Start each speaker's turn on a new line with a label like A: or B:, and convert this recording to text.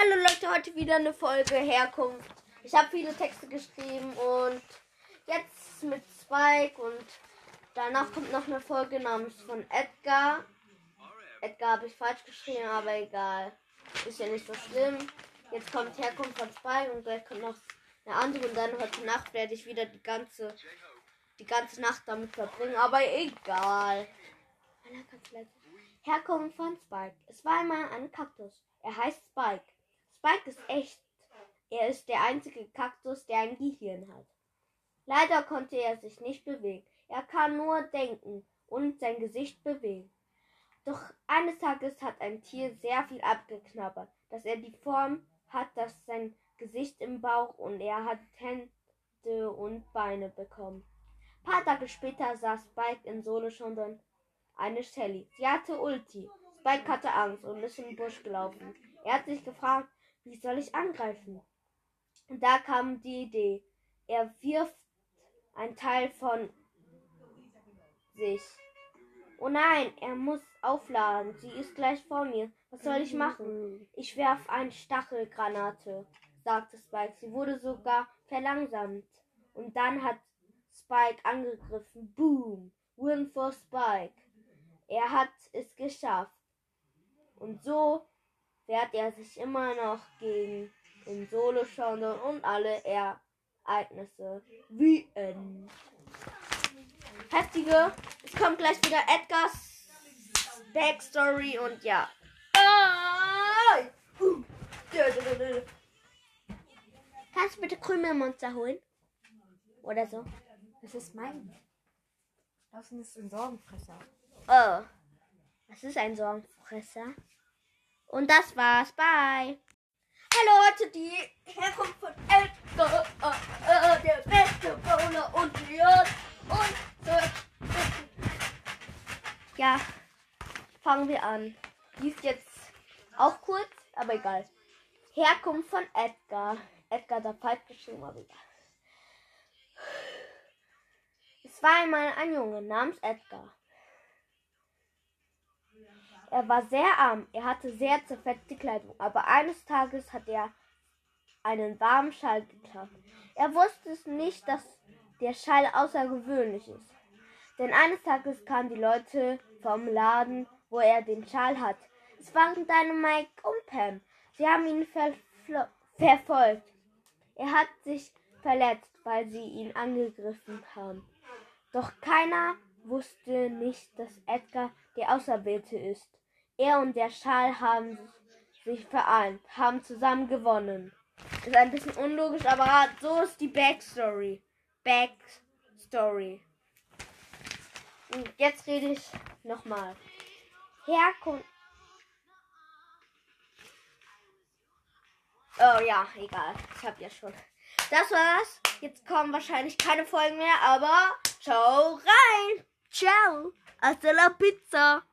A: Hallo Leute, heute wieder eine Folge Herkunft. Ich habe viele Texte geschrieben und jetzt mit Spike und danach kommt noch eine Folge namens von Edgar. Edgar habe ich falsch geschrieben, aber egal. Ist ja nicht so schlimm. Jetzt kommt Herkunft von Spike und gleich kommt noch eine andere und dann heute Nacht werde ich wieder die ganze die ganze Nacht damit verbringen, aber egal. Herkunft von Spike. Es war einmal ein Kaktus. Er heißt Spike. Spike ist echt. Er ist der einzige Kaktus, der ein Gehirn hat. Leider konnte er sich nicht bewegen. Er kann nur denken und sein Gesicht bewegen. Doch eines Tages hat ein Tier sehr viel abgeknabbert, dass er die Form hat, dass sein Gesicht im Bauch und er hat Hände und Beine bekommen. Ein paar Tage später sah Spike in Solo schon dann eine Shelly. Sie hatte Ulti. Spike hatte Angst und ist in den Busch gelaufen. Er hat sich gefragt, wie soll ich angreifen? Und da kam die Idee. Er wirft ein Teil von sich. Oh nein, er muss aufladen. Sie ist gleich vor mir. Was soll ich machen? Ich werf eine Stachelgranate, sagte Spike. Sie wurde sogar verlangsamt. Und dann hat Spike angegriffen. Boom. Win for Spike. Er hat es geschafft. Und so wehrt er sich immer noch gegen den Solo-Showdown und alle Ereignisse. Wie End. Heftige. Es kommt gleich wieder Edgars Backstory und ja. Kannst du bitte Krümelmonster holen? Oder so?
B: Das ist mein. Draußen ist ein Sorgenfresser.
A: Oh. Was ist ein Sorgenfresser? Und das war's. Bye. Hallo Leute, die Herkunft von Edgar, äh, äh, der beste Bowler und Leon und äh, ja, fangen wir an. Die ist jetzt auch kurz, aber egal. Herkunft von Edgar. Edgar da falsch geschrieben, aber egal. Es war einmal ein Junge namens Edgar. Er war sehr arm, er hatte sehr zerfetzte Kleidung, aber eines Tages hat er einen warmen Schall geklaut. Er wusste es nicht, dass der Schall außergewöhnlich ist. Denn eines Tages kamen die Leute vom Laden, wo er den Schal hat. Es waren Dynamite und Pam. Sie haben ihn verfolgt. Er hat sich verletzt, weil sie ihn angegriffen haben. Doch keiner wusste nicht, dass Edgar der Auserwählte ist. Er und der Schal haben sich vereint, haben zusammen gewonnen. Ist ein bisschen unlogisch, aber so ist die Backstory. Backstory. Und jetzt rede ich nochmal. Herkunft. Oh ja, egal. Ich hab ja schon. Das war's. Jetzt kommen wahrscheinlich keine Folgen mehr, aber ciao rein. Ciao. Hasta la pizza.